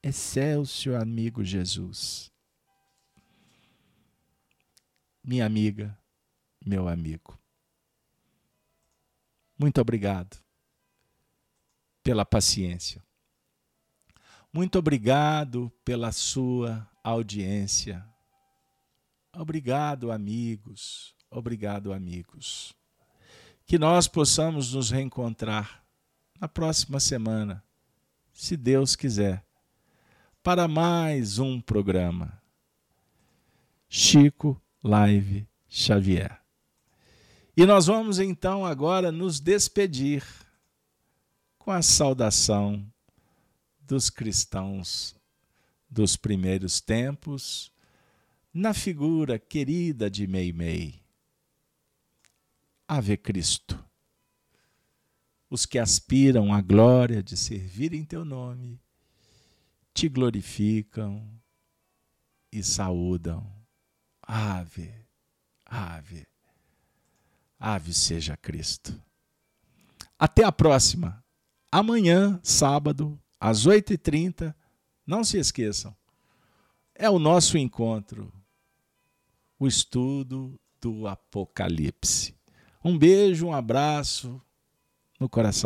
Excelsior amigo Jesus. Minha amiga, meu amigo. Muito obrigado pela paciência. Muito obrigado pela sua audiência Obrigado, amigos. Obrigado, amigos. Que nós possamos nos reencontrar na próxima semana, se Deus quiser, para mais um programa. Chico Live Xavier. E nós vamos então agora nos despedir com a saudação dos cristãos dos primeiros tempos na figura querida de Meimei. Ave Cristo. Os que aspiram à glória de servir em teu nome, te glorificam e saúdam. Ave, ave, ave seja Cristo. Até a próxima. Amanhã, sábado, às 8h30. Não se esqueçam, é o nosso encontro o estudo do Apocalipse. Um beijo, um abraço no coração.